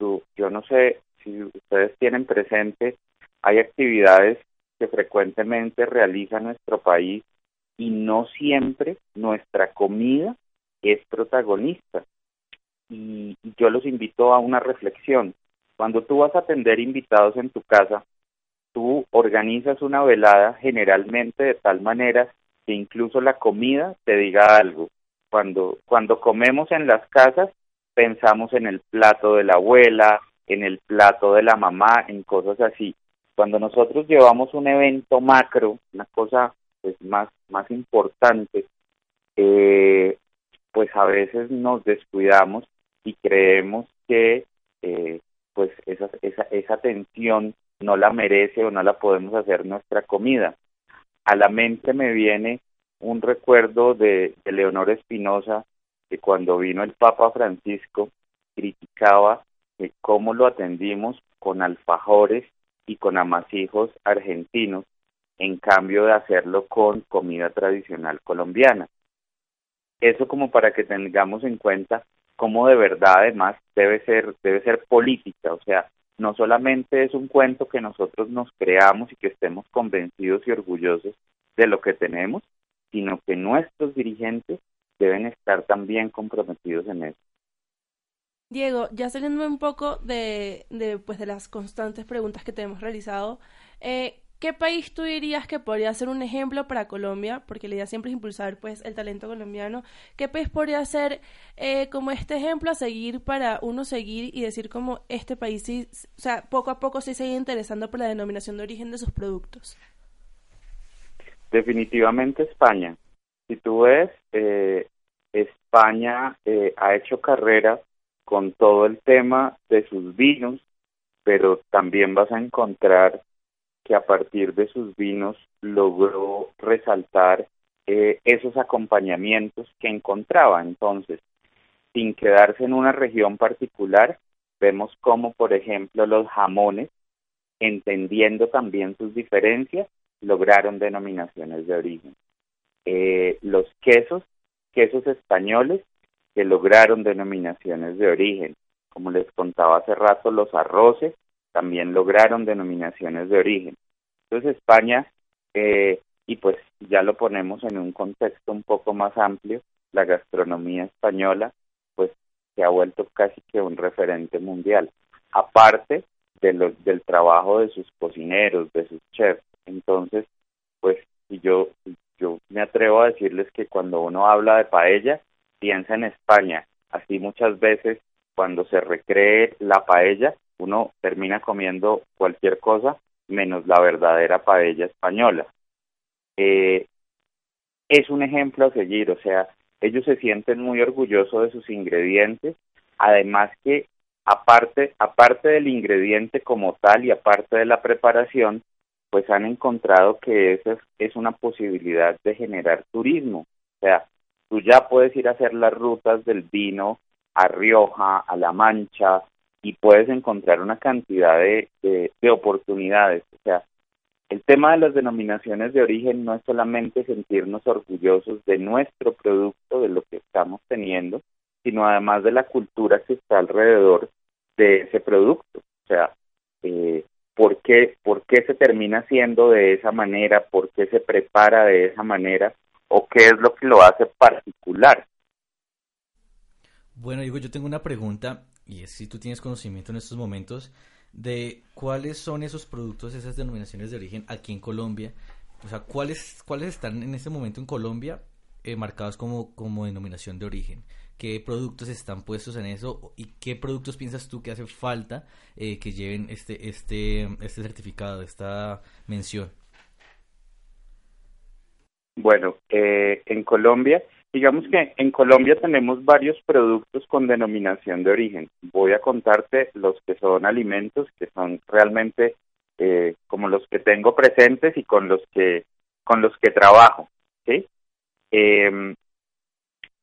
yo no sé si ustedes tienen presente, hay actividades que frecuentemente realiza nuestro país y no siempre nuestra comida es protagonista. y yo los invito a una reflexión. Cuando tú vas a atender invitados en tu casa, tú organizas una velada generalmente de tal manera que incluso la comida te diga algo. Cuando, cuando comemos en las casas, pensamos en el plato de la abuela, en el plato de la mamá, en cosas así. Cuando nosotros llevamos un evento macro, una cosa pues, más, más importante, eh, pues a veces nos descuidamos y creemos que eh, pues esa, esa, esa atención no la merece o no la podemos hacer nuestra comida. A la mente me viene un recuerdo de, Leonor Espinosa, que cuando vino el Papa Francisco criticaba cómo lo atendimos con alfajores y con amasijos argentinos, en cambio de hacerlo con comida tradicional colombiana. Eso como para que tengamos en cuenta cómo de verdad además debe ser, debe ser política, o sea, no solamente es un cuento que nosotros nos creamos y que estemos convencidos y orgullosos de lo que tenemos, sino que nuestros dirigentes deben estar también comprometidos en eso. Diego, ya saliendo un poco de, de, pues, de las constantes preguntas que te hemos realizado, eh, ¿qué país tú dirías que podría ser un ejemplo para Colombia? Porque la idea siempre es impulsar pues, el talento colombiano. ¿Qué país podría ser eh, como este ejemplo a seguir para uno seguir y decir como este país sí, o sea, poco a poco se sigue interesando por la denominación de origen de sus productos? Definitivamente España. Si tú ves, eh, España eh, ha hecho carrera con todo el tema de sus vinos, pero también vas a encontrar que a partir de sus vinos logró resaltar eh, esos acompañamientos que encontraba. Entonces, sin quedarse en una región particular, vemos como, por ejemplo, los jamones, entendiendo también sus diferencias, lograron denominaciones de origen. Eh, los quesos, quesos españoles, que lograron denominaciones de origen. Como les contaba hace rato, los arroces también lograron denominaciones de origen. Entonces España, eh, y pues ya lo ponemos en un contexto un poco más amplio, la gastronomía española, pues se ha vuelto casi que un referente mundial. Aparte de del trabajo de sus cocineros, de sus chefs. Entonces, pues yo, yo me atrevo a decirles que cuando uno habla de paella, piensa en España. Así muchas veces cuando se recree la paella, uno termina comiendo cualquier cosa menos la verdadera paella española. Eh, es un ejemplo a seguir, o sea, ellos se sienten muy orgullosos de sus ingredientes, además que aparte, aparte del ingrediente como tal y aparte de la preparación, pues han encontrado que esa es una posibilidad de generar turismo. O sea, tú ya puedes ir a hacer las rutas del vino a Rioja, a La Mancha, y puedes encontrar una cantidad de, de, oportunidades. O sea, el tema de las denominaciones de origen no es solamente sentirnos orgullosos de nuestro producto, de lo que estamos teniendo, sino además de la cultura que está alrededor de ese producto. O sea, eh, ¿por, qué, ¿por qué se termina haciendo de esa manera? ¿Por qué se prepara de esa manera? ¿O qué es lo que lo hace particular? Bueno, digo, yo tengo una pregunta y es si tú tienes conocimiento en estos momentos de cuáles son esos productos, esas denominaciones de origen aquí en Colombia. O sea, cuáles, cuáles están en este momento en Colombia eh, marcados como, como denominación de origen. ¿Qué productos están puestos en eso? ¿Y qué productos piensas tú que hace falta eh, que lleven este, este, este certificado, esta mención? Bueno, eh, en Colombia Digamos que en Colombia tenemos varios productos con denominación de origen. Voy a contarte los que son alimentos, que son realmente eh, como los que tengo presentes y con los que con los que trabajo. ¿sí? Em,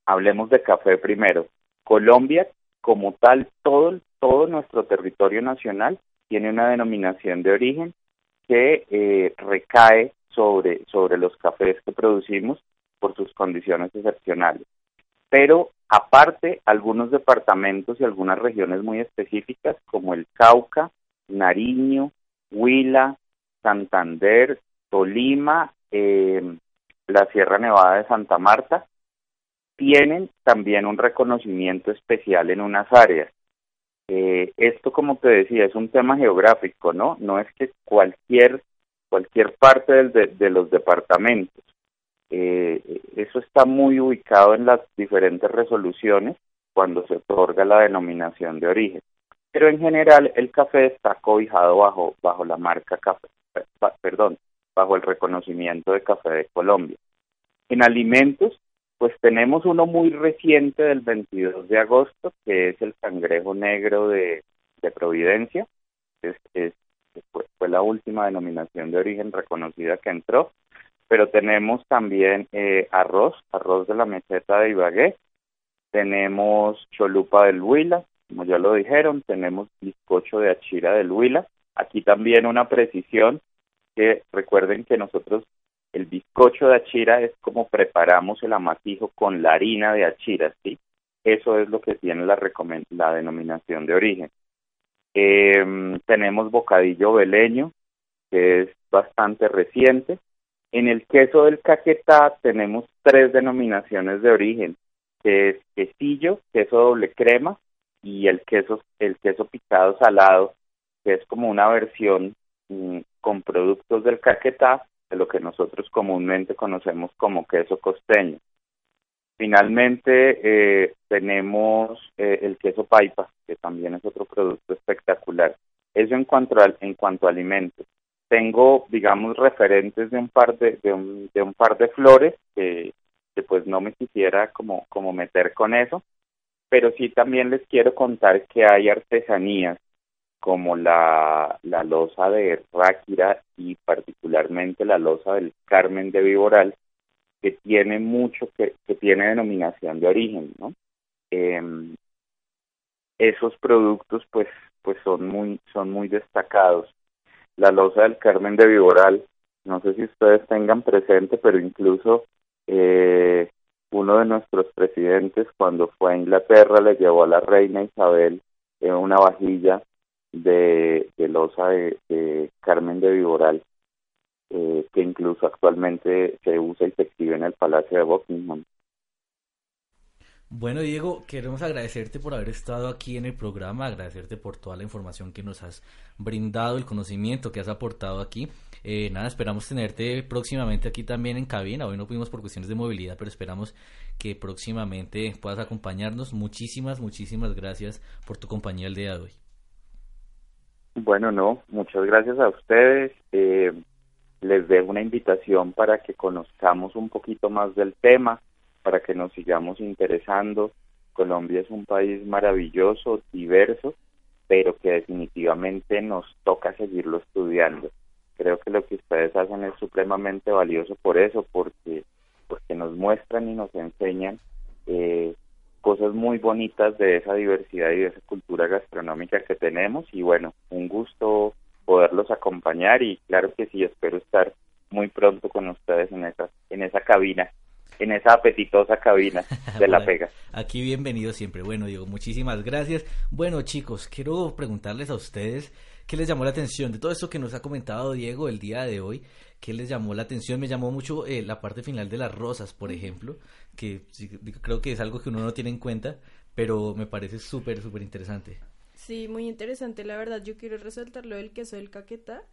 hablemos de café primero. Colombia, como tal, todo todo nuestro territorio nacional tiene una denominación de origen que eh, recae sobre sobre los cafés que producimos por sus condiciones excepcionales. Pero aparte, algunos departamentos y algunas regiones muy específicas como el Cauca, Nariño, Huila, Santander, Tolima, eh, la Sierra Nevada de Santa Marta, tienen también un reconocimiento especial en unas áreas. Eh, esto, como te decía, es un tema geográfico, ¿no? No es que cualquier cualquier parte de los departamentos eh, eso está muy ubicado en las diferentes resoluciones cuando se otorga la denominación de origen. Pero en general el café está cobijado bajo, bajo la marca café, perdón, bajo el reconocimiento de Café de Colombia. En alimentos, pues tenemos uno muy reciente del 22 de agosto, que es el cangrejo negro de, de Providencia. Es, fue la última denominación de origen reconocida que entró pero tenemos también eh, arroz, arroz de la meseta de Ibagué, tenemos cholupa del Huila, como ya lo dijeron, tenemos bizcocho de achira del Huila, aquí también una precisión, que recuerden que nosotros el bizcocho de achira es como preparamos el amasijo con la harina de achira, ¿sí? Eso es lo que tiene la, la denominación de origen. Eh, tenemos bocadillo veleño, que es bastante reciente, en el queso del caquetá tenemos tres denominaciones de origen, que es quesillo, queso doble crema y el queso, el queso picado salado, que es como una versión mm, con productos del Caquetá, de lo que nosotros comúnmente conocemos como queso costeño. Finalmente eh, tenemos eh, el queso paipa, que también es otro producto espectacular. Eso en cuanto a, en cuanto a alimentos. Tengo, digamos, referentes de un par de, de, un, de un par de flores que, que pues no me quisiera como, como meter con eso, pero sí también les quiero contar que hay artesanías como la, la losa de Ráquira y particularmente la losa del Carmen de Viboral, que tiene mucho, que, que tiene denominación de origen, ¿no? Em, esos productos pues pues son muy son muy destacados la losa del Carmen de Viboral no sé si ustedes tengan presente pero incluso eh, uno de nuestros presidentes cuando fue a Inglaterra le llevó a la reina Isabel en una vajilla de, de losa de Carmen de Viboral eh, que incluso actualmente se usa y se exhibe en el Palacio de Buckingham. Bueno, Diego, queremos agradecerte por haber estado aquí en el programa, agradecerte por toda la información que nos has brindado, el conocimiento que has aportado aquí. Eh, nada, esperamos tenerte próximamente aquí también en cabina. Hoy no pudimos por cuestiones de movilidad, pero esperamos que próximamente puedas acompañarnos. Muchísimas, muchísimas gracias por tu compañía el día de hoy. Bueno, no, muchas gracias a ustedes. Eh, les dejo una invitación para que conozcamos un poquito más del tema, para que nos sigamos interesando. Colombia es un país maravilloso, diverso, pero que definitivamente nos toca seguirlo estudiando. Creo que lo que ustedes hacen es supremamente valioso por eso, porque, porque nos muestran y nos enseñan eh, cosas muy bonitas de esa diversidad y de esa cultura gastronómica que tenemos. Y bueno, un gusto poderlos acompañar y claro que sí, espero estar muy pronto con ustedes en esa, en esa cabina, esa apetitosa cabina de la pega. Aquí bienvenido siempre. Bueno, Diego, muchísimas gracias. Bueno, chicos, quiero preguntarles a ustedes qué les llamó la atención de todo esto que nos ha comentado Diego el día de hoy. ¿Qué les llamó la atención? Me llamó mucho eh, la parte final de las rosas, por ejemplo, que creo que es algo que uno no tiene en cuenta, pero me parece súper, súper interesante. Sí, muy interesante, la verdad. Yo quiero resaltar lo del queso del caqueta,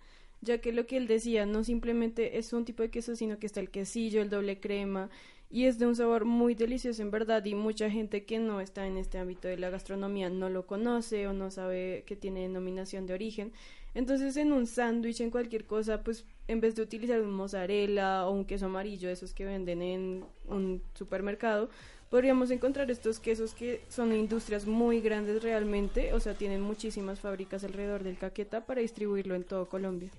ya que lo que él decía no simplemente es un tipo de queso, sino que está el quesillo, el doble crema, y es de un sabor muy delicioso en verdad, y mucha gente que no está en este ámbito de la gastronomía no lo conoce o no sabe que tiene denominación de origen. Entonces, en un sándwich, en cualquier cosa, pues en vez de utilizar un mozzarella o un queso amarillo, esos que venden en un supermercado, podríamos encontrar estos quesos que son industrias muy grandes realmente, o sea, tienen muchísimas fábricas alrededor del Caqueta para distribuirlo en todo Colombia.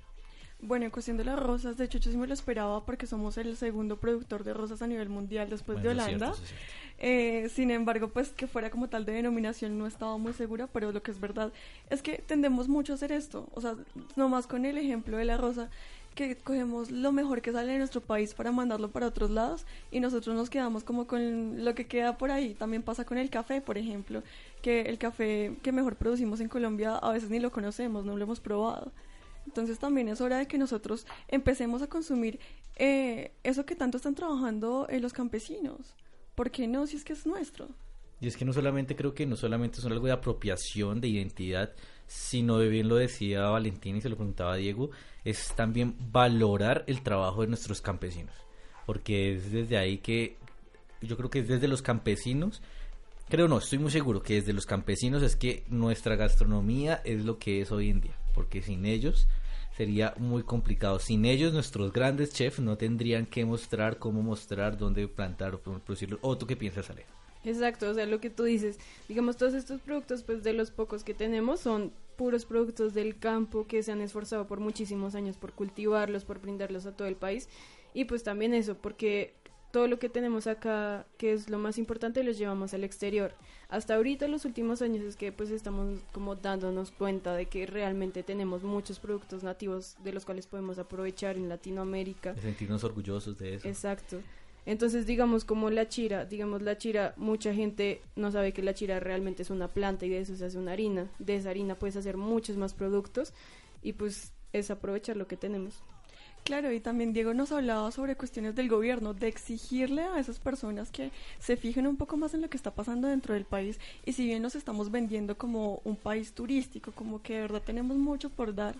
Bueno, en cuestión de las rosas, de hecho yo sí me lo esperaba porque somos el segundo productor de rosas a nivel mundial después de Holanda. Eh, sin embargo, pues que fuera como tal de denominación no estaba muy segura, pero lo que es verdad es que tendemos mucho a hacer esto. O sea, nomás con el ejemplo de la rosa, que cogemos lo mejor que sale de nuestro país para mandarlo para otros lados y nosotros nos quedamos como con lo que queda por ahí. También pasa con el café, por ejemplo, que el café que mejor producimos en Colombia a veces ni lo conocemos, no lo hemos probado. Entonces también es hora de que nosotros empecemos a consumir eh, eso que tanto están trabajando en los campesinos. ¿Por qué no? Si es que es nuestro. Y es que no solamente creo que no solamente son algo de apropiación, de identidad, sino de bien lo decía Valentín y se lo preguntaba Diego, es también valorar el trabajo de nuestros campesinos. Porque es desde ahí que yo creo que es desde los campesinos, creo no, estoy muy seguro que desde los campesinos es que nuestra gastronomía es lo que es hoy en día. Porque sin ellos sería muy complicado. Sin ellos nuestros grandes chefs no tendrían que mostrar cómo mostrar, dónde plantar o producirlo. ¿O tú qué piensas, Ale? Exacto, o sea, lo que tú dices, digamos, todos estos productos, pues de los pocos que tenemos, son puros productos del campo que se han esforzado por muchísimos años por cultivarlos, por brindarlos a todo el país. Y pues también eso, porque todo lo que tenemos acá, que es lo más importante, los llevamos al exterior. Hasta ahorita, los últimos años, es que pues estamos como dándonos cuenta de que realmente tenemos muchos productos nativos de los cuales podemos aprovechar en Latinoamérica. sentirnos orgullosos de eso. Exacto. Entonces, digamos, como la chira, digamos, la chira, mucha gente no sabe que la chira realmente es una planta y de eso se hace una harina. De esa harina puedes hacer muchos más productos y pues es aprovechar lo que tenemos. Claro, y también Diego nos hablaba sobre cuestiones del gobierno, de exigirle a esas personas que se fijen un poco más en lo que está pasando dentro del país. Y si bien nos estamos vendiendo como un país turístico, como que de verdad tenemos mucho por dar,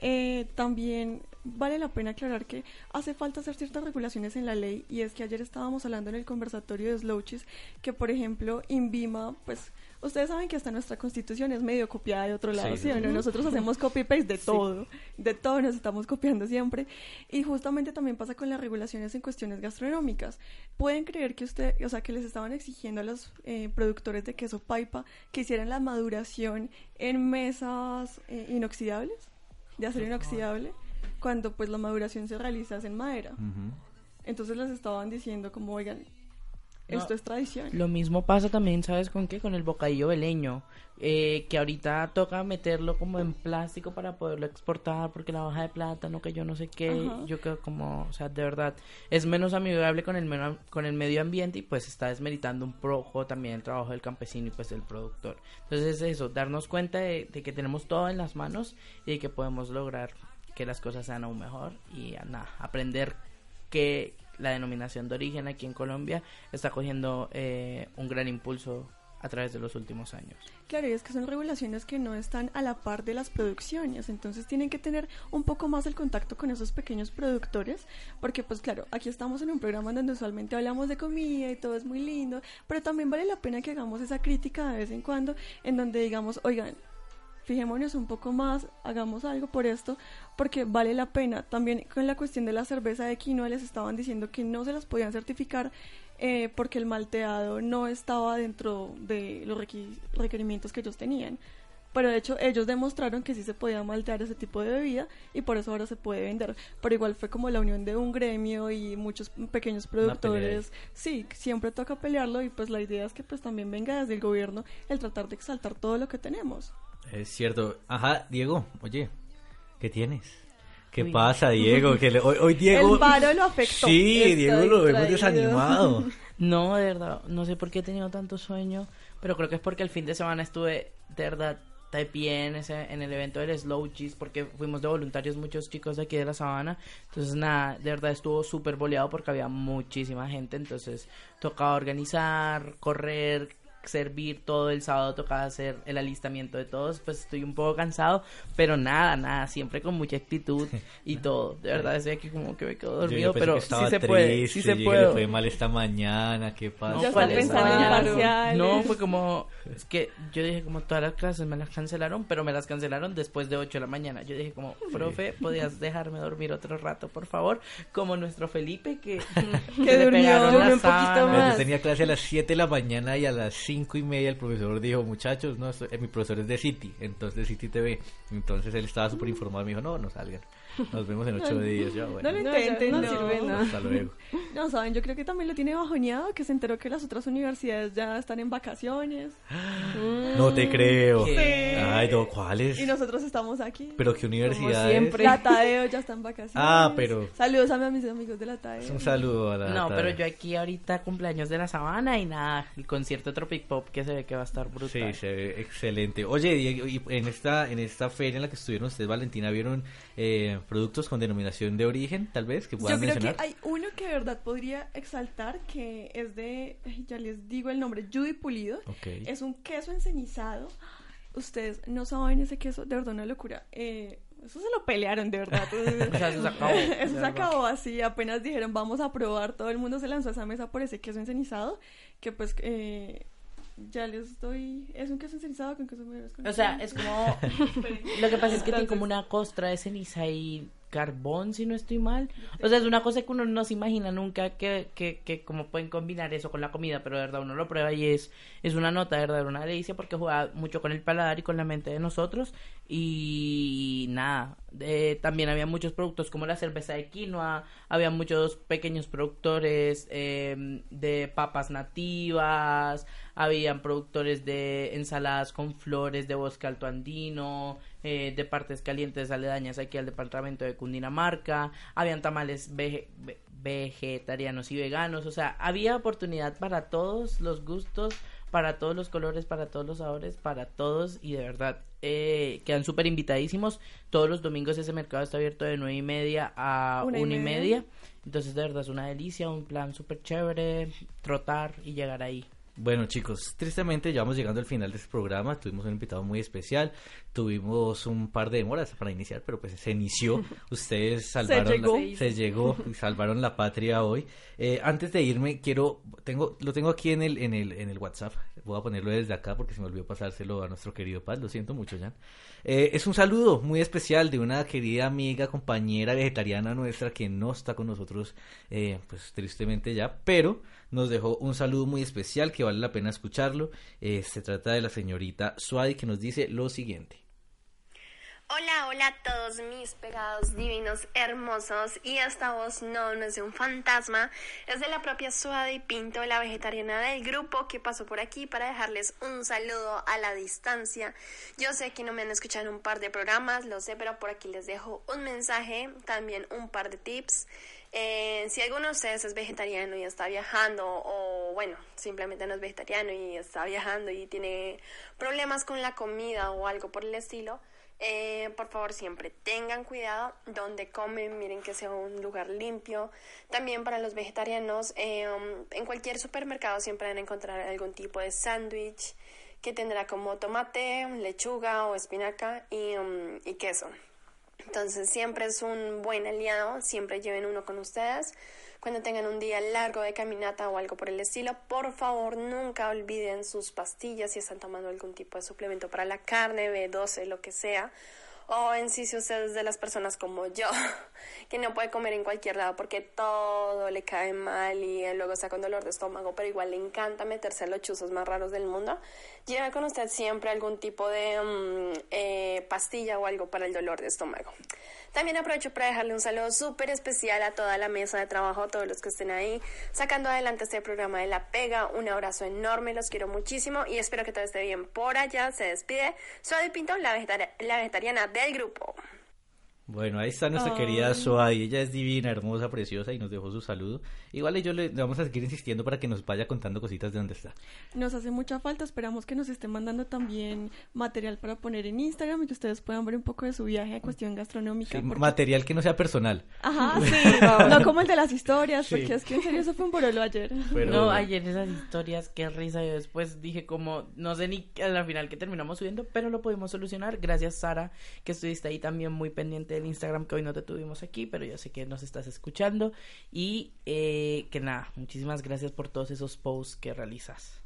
eh, también vale la pena aclarar que hace falta hacer ciertas regulaciones en la ley y es que ayer estábamos hablando en el conversatorio de Slouchis que por ejemplo INVIMA pues ustedes saben que hasta nuestra constitución es medio copiada de otro lado, Sí, ¿sí, no? Nosotros hacemos copy-paste de Sí. todo, de todo nos estamos copiando siempre. Y justamente también pasa con las regulaciones en cuestiones gastronómicas. Pueden creer que usted, o sea, que les estaban exigiendo a los eh, productores de queso paipa que hicieran la maduración en mesas eh, inoxidables, de acero inoxidable, cuando pues la maduración se realiza en madera. Entonces les estaban diciendo como, oigan, esto No, es tradición. Lo mismo pasa también, ¿sabes con qué? Con el bocadillo veleño, eh, que ahorita toca meterlo como en plástico para poderlo exportar, porque la hoja de plátano, que yo no sé qué, Ajá. yo creo como, o sea, de verdad, es menos amigable con el, con el medio ambiente y pues está desmeritando un poco también el trabajo del campesino y pues del productor. Entonces es eso, darnos cuenta de, de que tenemos todo en las manos y de que podemos lograr que las cosas sean aún mejor y nada, aprender que la denominación de origen aquí en Colombia está cogiendo eh, un gran impulso a través de los últimos años. Claro, y es que son regulaciones que no están a la par de las producciones, entonces tienen que tener un poco más el contacto con esos pequeños productores, porque pues claro, aquí estamos en un programa donde usualmente hablamos de comida y todo es muy lindo, pero también vale la pena que hagamos esa crítica de vez en cuando, en donde digamos, oigan, fijémonos un poco más, hagamos algo por esto, porque vale la pena. También con la cuestión de la cerveza de quinoa les estaban diciendo que no se las podían certificar eh, porque el malteado no estaba dentro de los requerimientos que ellos tenían. Pero de hecho ellos demostraron que sí se podía maltear ese tipo de bebida y por eso ahora se puede vender. Pero igual fue como la unión de un gremio y muchos pequeños productores. Sí, siempre toca pelearlo y pues la idea es que pues también venga desde el gobierno el tratar de exaltar todo lo que tenemos. Es cierto. Ajá, Diego, oye, ¿qué tienes? ¿Qué Uy. pasa, Diego? Que le- hoy, hoy Diego... El paro lo afectó. Sí, Diego lo vemos desanimado. No, de verdad, no sé por qué he tenido tanto sueño, pero creo que es porque el fin de semana estuve de verdad de pie en, ese, en el evento del Slow Cheese, porque fuimos de voluntarios muchos chicos de aquí de la sabana, entonces nada, de verdad estuvo súper boleado porque había muchísima gente, entonces tocaba organizar, correr, servir todo el sábado, tocaba hacer el alistamiento de todos, pues estoy un poco cansado, pero nada, nada, siempre con mucha actitud y todo, de verdad estoy aquí como que me quedo Yo- dormido, yo pensé pero que sí se puede, sí triste, se le puede. fue mal esta mañana, ¿qué pasa? No, fue pensando. No, fue como. Es que yo dije, como todas las clases me las cancelaron, pero me las cancelaron después de 8 de la mañana. Yo dije, como, profe, ¿podías dejarme dormir otro rato, por favor? Como nuestro Felipe, que, que le durmió. pegaron Durmió la un poquito más. Yo tenía clase a las 7 de la mañana y a las 5 y media el profesor dijo, muchachos, no, eh, mi profesor es de City, entonces City TV. Entonces él estaba súper informado, me dijo, no, no salgan, nos vemos en 8 No, días. Yo, bueno, No lo No, ya intenten, no no. sirve nada. hasta luego. No, saben, yo creo que también lo tiene bajoneado, que se enteró que las otras universidades ya están en vacaciones. No te creo. Sí. Ay, no, ¿cuáles? Y nosotros estamos aquí. Pero qué universidades. siempre. La Tadeo ya está en vacaciones. Ah, pero- Saludos a mis amigos de la Tadeo. Un saludo a la... No, pero yo aquí ahorita cumpleaños de la sabana y nada, el concierto Tropic Pop que se ve que va a estar brutal. Sí, se ve excelente. Oye, Diego, y en esta, en esta feria en la que estuvieron ustedes, Valentina, ¿vieron eh, productos con denominación de origen, tal vez, que Yo puedan creo mencionar? que hay uno que de verdad podría exaltar, que es de, ya les digo el nombre, Judy Pulido. Ok. Es un queso encenizado. Ustedes no saben ese queso, de verdad una locura. Eh, eso se lo pelearon, de verdad. O sea, eso se acabó, Eso se acabó así. Apenas dijeron, vamos a probar. Todo el mundo se lanzó a esa mesa por ese queso encenizado. Que pues, eh, ya les doy. Es un queso encenizado con queso negro. O sea, es como... Lo que pasa es que tiene como una costra de ceniza y carbón, si no estoy mal. O sea, es una cosa que uno no se imagina nunca que, que, que como pueden combinar eso con la comida, pero de verdad uno lo prueba y es, es una nota, de verdad, una delicia porque juega mucho con el paladar y con la mente de nosotros. Y nada, también había muchos productos como la cerveza de quinoa, había muchos pequeños productores eh, de papas nativas, habían productores de ensaladas con flores de bosque alto andino, eh, de partes calientes aledañas aquí al departamento de Cundinamarca, habían tamales vege- ve- vegetarianos y veganos, o sea, había oportunidad para todos los gustos, para todos los colores, para todos los sabores, para todos y de verdad eh, quedan súper invitadísimos. Todos los domingos ese mercado está abierto de nueve y media a Una una, y y media. media. Entonces de verdad es una delicia, un plan súper chévere, trotar y llegar ahí. Bueno chicos, tristemente ya vamos llegando al final de este programa, tuvimos un invitado muy especial, tuvimos un par de demoras para iniciar, pero pues se inició, ustedes salvaron, llegó. La, se llegó y salvaron la patria hoy. Eh, antes de irme, quiero, tengo, lo tengo aquí en el, en el, en el WhatsApp, voy a ponerlo desde acá porque se me olvidó pasárselo a nuestro querido Paz, lo siento mucho Jan. Eh, es un saludo muy especial de una querida amiga, compañera vegetariana nuestra que no está con nosotros, eh, pues tristemente ya, pero nos dejó un saludo muy especial que vale la pena escucharlo. Eh, se trata de la señorita Suadi que nos dice lo siguiente. Hola, hola a todos mis pegados divinos, hermosos. Y esta voz no, no es de un fantasma, es de la propia Suadi Pinto, la vegetariana del grupo que pasó por aquí para dejarles un saludo a la distancia. Yo sé que no me han escuchado en un par de programas, lo sé, pero por aquí les dejo un mensaje, también un par de tips. Eh, si alguno de ustedes es vegetariano y está viajando, o bueno, simplemente no es vegetariano y está viajando y tiene problemas con la comida o algo por el estilo, eh, por favor siempre tengan cuidado donde comen, miren que sea un lugar limpio. También para los vegetarianos, eh, um, en cualquier supermercado siempre van a encontrar algún tipo de sándwich que tendrá como tomate, lechuga o espinaca y, um, y queso. Entonces siempre es un buen aliado, siempre lleven uno con ustedes. Cuando tengan un día largo de caminata o algo por el estilo, por favor nunca olviden sus pastillas si están tomando algún tipo de suplemento para la carne, B12, lo que sea. O en sí si ustedes de las personas como yo, que no puede comer en cualquier lado porque todo le cae mal y luego está con dolor de estómago, pero igual le encanta meterse a los chuzos más raros del mundo, lleve con usted siempre algún tipo de mm, eh, pastilla o algo para el dolor de estómago. También aprovecho para dejarle un saludo súper especial a toda la mesa de trabajo, a todos los que estén ahí sacando adelante este programa de La Pega. Un abrazo enorme, los quiero muchísimo y espero que todo esté bien por allá. Se despide Suave Pinto, la vegetariana del grupo. Bueno, ahí está nuestra querida Suadi, ella es divina, hermosa, preciosa y nos dejó su saludo. Igual yo le, vamos a seguir insistiendo para que nos vaya contando cositas de dónde está. Nos hace mucha falta, esperamos que nos estén mandando también material para poner en Instagram y que ustedes puedan ver un poco de su viaje a cuestión gastronómica. Sí, porque- material que no sea personal. Ajá, sí, no como el de las historias, Sí. porque es que en serio eso fue un borolo ayer. Pero- No, ayer esas historias, qué risa. Yo después dije como, no sé ni a la final que terminamos subiendo, pero lo pudimos solucionar. Gracias, Sara, que estuviste ahí también muy pendiente del Instagram, que hoy no te tuvimos aquí, pero yo sé que nos estás escuchando. Y eh, que nada, muchísimas gracias por todos esos posts que realizas.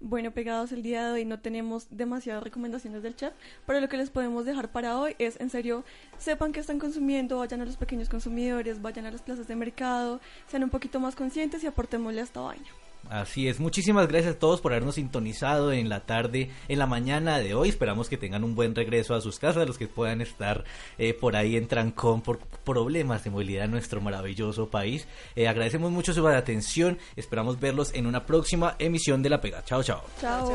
Bueno, pegados el día de hoy no tenemos demasiadas recomendaciones del chef, pero lo que les podemos dejar para hoy es, en serio, sepan que están consumiendo, vayan a los pequeños consumidores, vayan a las plazas de mercado, sean un poquito más conscientes y aportémosle a esta vaina. Así es, muchísimas gracias a todos por habernos sintonizado en la tarde, en la mañana de hoy. Esperamos que tengan un buen regreso a sus casas, los que puedan estar eh, por ahí en trancón por problemas de movilidad en nuestro maravilloso país. Eh, agradecemos mucho su atención, esperamos verlos en una próxima emisión de La Pega. Chao, chao. Chao.